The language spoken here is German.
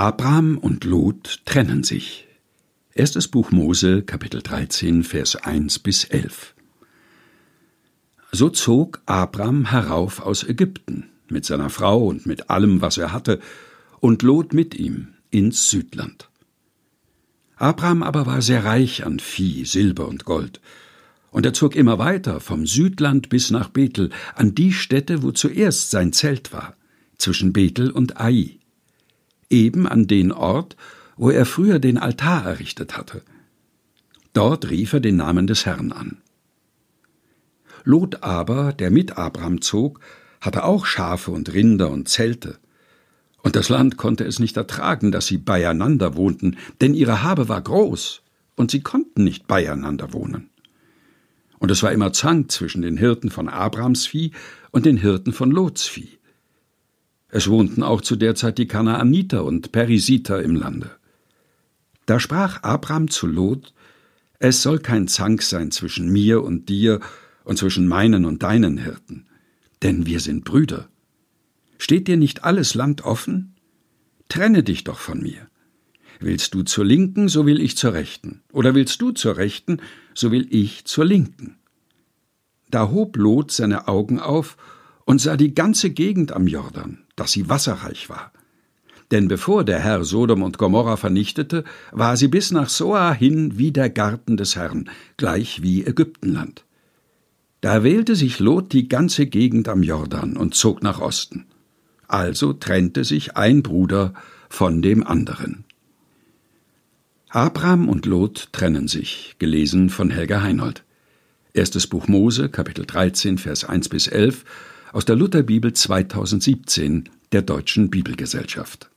Abraham und Lot trennen sich. Erstes Buch Mose, Kapitel 13, Vers 1 bis 11. So zog Abraham herauf aus Ägypten, mit seiner Frau und mit allem, was er hatte, und Lot mit ihm ins Südland. Abraham aber war sehr reich an Vieh, Silber und Gold, und er zog immer weiter vom Südland bis nach Bethel, an die Stätte, wo zuerst sein Zelt war, zwischen Bethel und Ai eben an den Ort, wo er früher den Altar errichtet hatte. Dort rief er den Namen des Herrn an. Lot aber, der mit Abraham zog, hatte auch Schafe und Rinder und Zelte. Und das Land konnte es nicht ertragen, dass sie beieinander wohnten, denn ihre Habe war groß, und sie konnten nicht beieinander wohnen. Und es war immer Zank zwischen den Hirten von Abrahams Vieh und den Hirten von Lots Vieh. Es wohnten auch zu der Zeit die Kanaaniter und Perisiter im Lande. Da sprach Abraham zu Lot, es soll kein Zank sein zwischen mir und dir und zwischen meinen und deinen Hirten, denn wir sind Brüder. Steht dir nicht alles Land offen? Trenne dich doch von mir. Willst du zur Linken, so will ich zur Rechten, oder willst du zur Rechten, so will ich zur Linken. Da hob Lot seine Augen auf und sah die ganze Gegend am Jordan, dass sie wasserreich war. Denn bevor der Herr Sodom und Gomorra vernichtete, war sie bis nach Soa hin wie der Garten des Herrn, gleich wie Ägyptenland. Da wählte sich Lot die ganze Gegend am Jordan und zog nach Osten. Also trennte sich ein Bruder von dem anderen. Abraham und Lot trennen sich, gelesen von Helga Heinold. Erstes Buch Mose, Kapitel 13, Vers 1 bis 11 aus der Lutherbibel 2017 der Deutschen Bibelgesellschaft